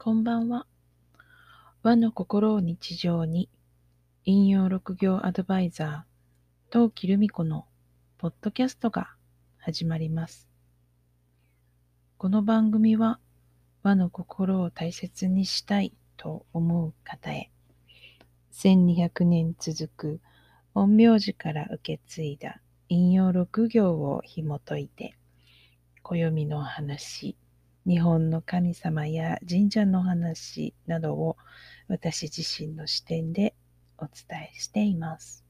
こんばんは。和の心を日常に、引用六行アドバイザー、陶器留美子のポッドキャストが始まります。この番組は、和の心を大切にしたいと思う方へ、1200年続く陰陽師から受け継いだ引用六行を紐解いて、暦の話、日本の神様や神社の話などを私自身の視点でお伝えしています。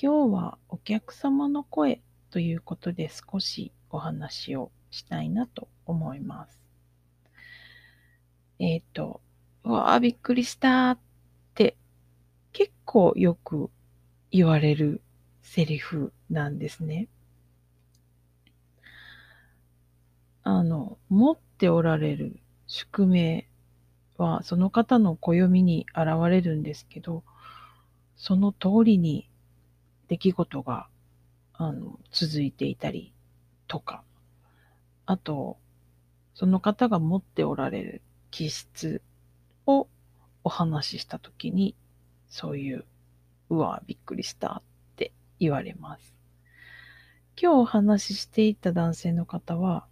今日はお客様の声ということで少しお話をしたいなと思います。えっ、ー、と、わあ、びっくりしたって結構よく言われるセリフなんですね。あの、持っておられる宿命は、その方の暦に現れるんですけど、その通りに出来事が、あの、続いていたりとか、あと、その方が持っておられる気質をお話ししたときに、そういう、うわ、びっくりしたって言われます。今日お話ししていた男性の方は、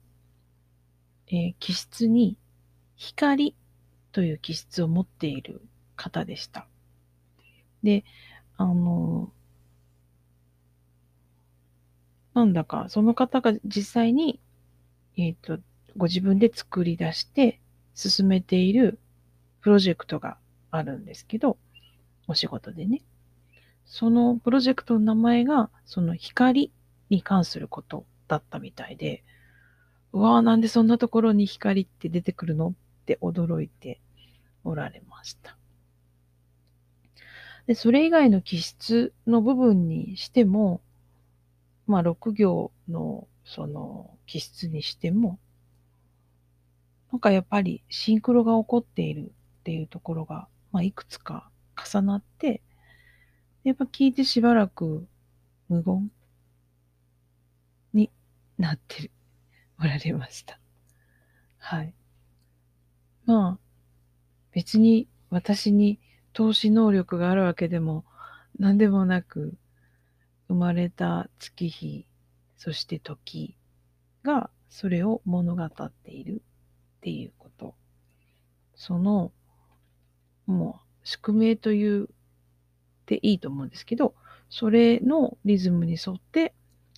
えー、気質に光という気質を持っている方でした。で、あの、なんだか、その方が実際に、えっ、ー、と、ご自分で作り出して進めているプロジェクトがあるんですけど、お仕事でね。そのプロジェクトの名前が、その光に関することだったみたいで、うわあ、なんでそんなところに光って出てくるの？って驚いておられました。で、それ以外の気質の部分にしても、まあ、6行のその気質にしても、なんかやっぱりシンクロが起こっているっていうところが、まあ、いくつか重なって、やっぱ聞いてしばらく無言になってるられました。はい。まあ、別に私に投資能力があるわけでも何でもなく、生まれた月日、そして時がそれを物語っているっていうこと。その、もう宿命というでいいと思うんですけど、それのリズムに沿って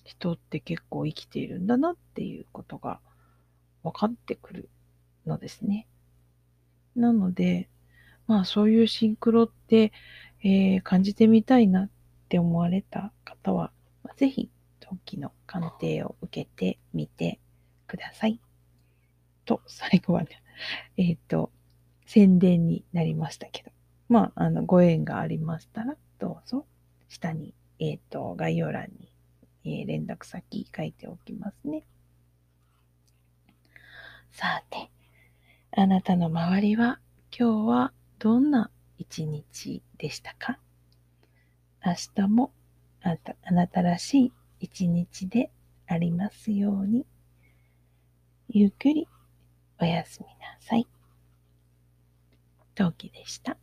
人って結構生きているんだなっていうことが分かってくるのですね。なので、まあそういうシンクロって、えー、感じてみたいなって思われた方は、まあ、ぜひ陶器の鑑定を受けてみてください。と、最後はね、えっ、ー、と、宣伝になりましたけど、まあ、あの、ご縁がありましたら、どうぞ、下に、えっ、ー、と、概要欄にえー、連絡先書いておきますね。さて、あなたの周りは今日はどんな一日でしたか？明日もあなたらしい一日でありますように。ゆっくりおやすみなさい。陶器でした。